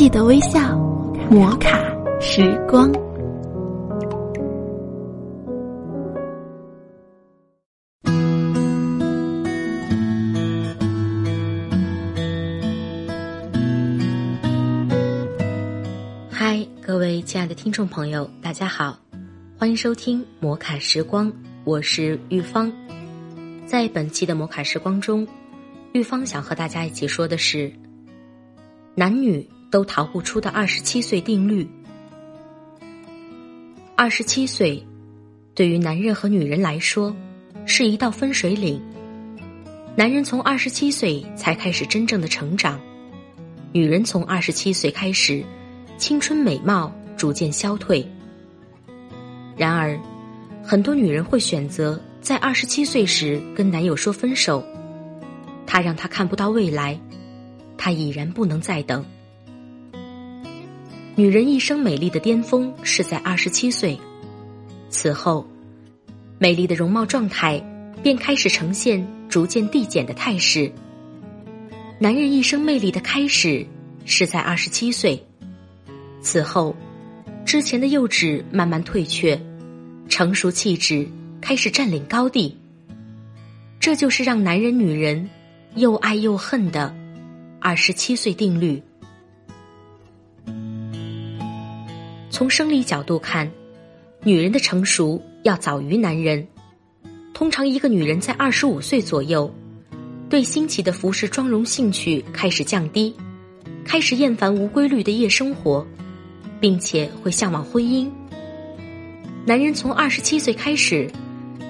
记得微笑，摩卡时光。嗨，各位亲爱的听众朋友，大家好，欢迎收听摩卡时光，我是玉芳。在本期的摩卡时光中，玉芳想和大家一起说的是。男女都逃不出的二十七岁定律。二十七岁，对于男人和女人来说，是一道分水岭。男人从二十七岁才开始真正的成长，女人从二十七岁开始，青春美貌逐渐消退。然而，很多女人会选择在二十七岁时跟男友说分手，他让她看不到未来。她已然不能再等。女人一生美丽的巅峰是在二十七岁，此后，美丽的容貌状态便开始呈现逐渐递减的态势。男人一生魅力的开始是在二十七岁，此后，之前的幼稚慢慢退却，成熟气质开始占领高地。这就是让男人女人又爱又恨的。二十七岁定律。从生理角度看，女人的成熟要早于男人。通常，一个女人在二十五岁左右，对新奇的服饰、妆容兴趣开始降低，开始厌烦无规律的夜生活，并且会向往婚姻。男人从二十七岁开始，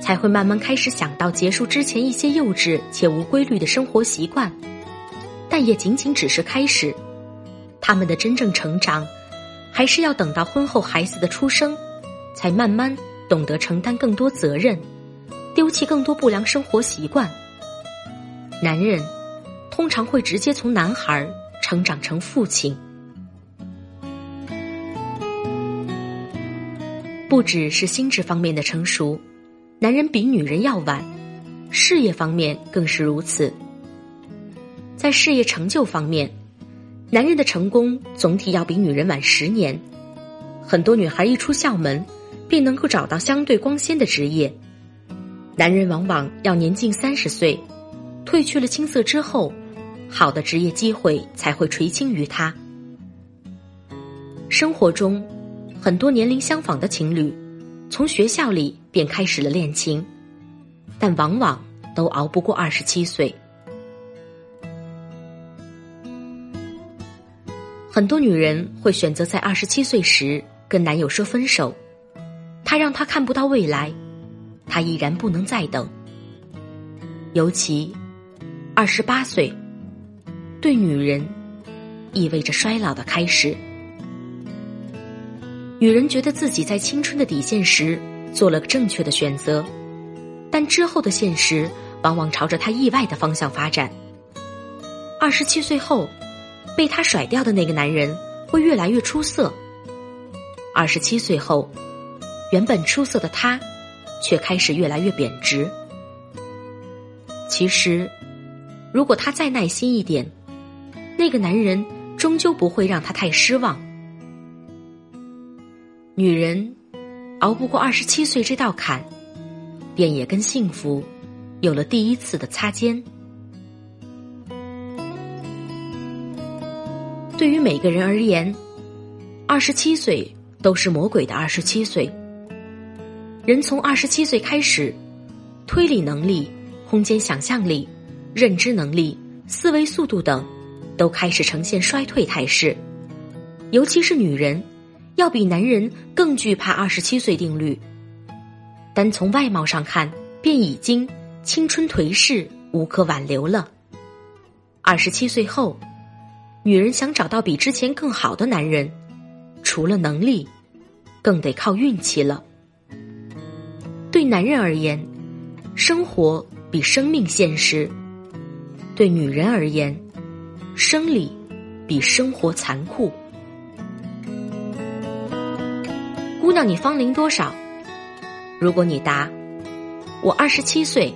才会慢慢开始想到结束之前一些幼稚且无规律的生活习惯。但也仅仅只是开始，他们的真正成长，还是要等到婚后孩子的出生，才慢慢懂得承担更多责任，丢弃更多不良生活习惯。男人通常会直接从男孩成长成父亲，不只是心智方面的成熟，男人比女人要晚，事业方面更是如此。在事业成就方面，男人的成功总体要比女人晚十年。很多女孩一出校门，便能够找到相对光鲜的职业。男人往往要年近三十岁，褪去了青涩之后，好的职业机会才会垂青于他。生活中，很多年龄相仿的情侣，从学校里便开始了恋情，但往往都熬不过二十七岁。很多女人会选择在二十七岁时跟男友说分手，他让她看不到未来，她依然不能再等。尤其二十八岁，对女人意味着衰老的开始。女人觉得自己在青春的底线时做了正确的选择，但之后的现实往往朝着她意外的方向发展。二十七岁后。被他甩掉的那个男人会越来越出色。二十七岁后，原本出色的他，却开始越来越贬值。其实，如果他再耐心一点，那个男人终究不会让他太失望。女人熬不过二十七岁这道坎，便也跟幸福有了第一次的擦肩。对于每个人而言，二十七岁都是魔鬼的二十七岁。人从二十七岁开始，推理能力、空间想象力、认知能力、思维速度等，都开始呈现衰退态势。尤其是女人，要比男人更惧怕二十七岁定律。单从外貌上看，便已经青春颓势，无可挽留了。二十七岁后。女人想找到比之前更好的男人，除了能力，更得靠运气了。对男人而言，生活比生命现实；对女人而言，生理比生活残酷。姑娘，你芳龄多少？如果你答我二十七岁，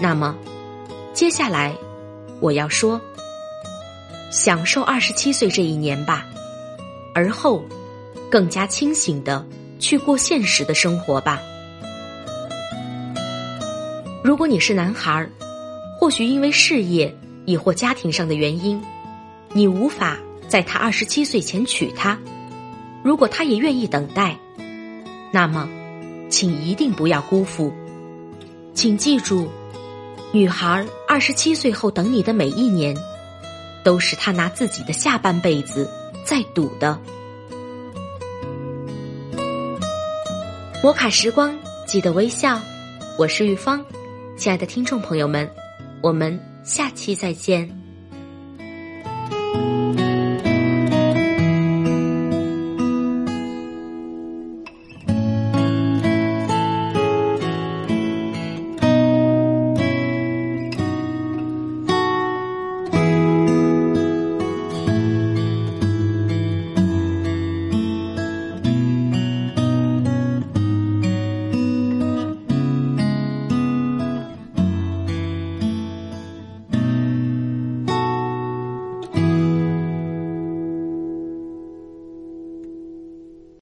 那么接下来我要说。享受二十七岁这一年吧，而后更加清醒的去过现实的生活吧。如果你是男孩儿，或许因为事业亦或家庭上的原因，你无法在他二十七岁前娶她。如果他也愿意等待，那么，请一定不要辜负。请记住，女孩二十七岁后等你的每一年，都是他拿自己的下半辈子在赌的。摩卡时光，记得微笑。我是玉芳，亲爱的听众朋友们，我们下期再见。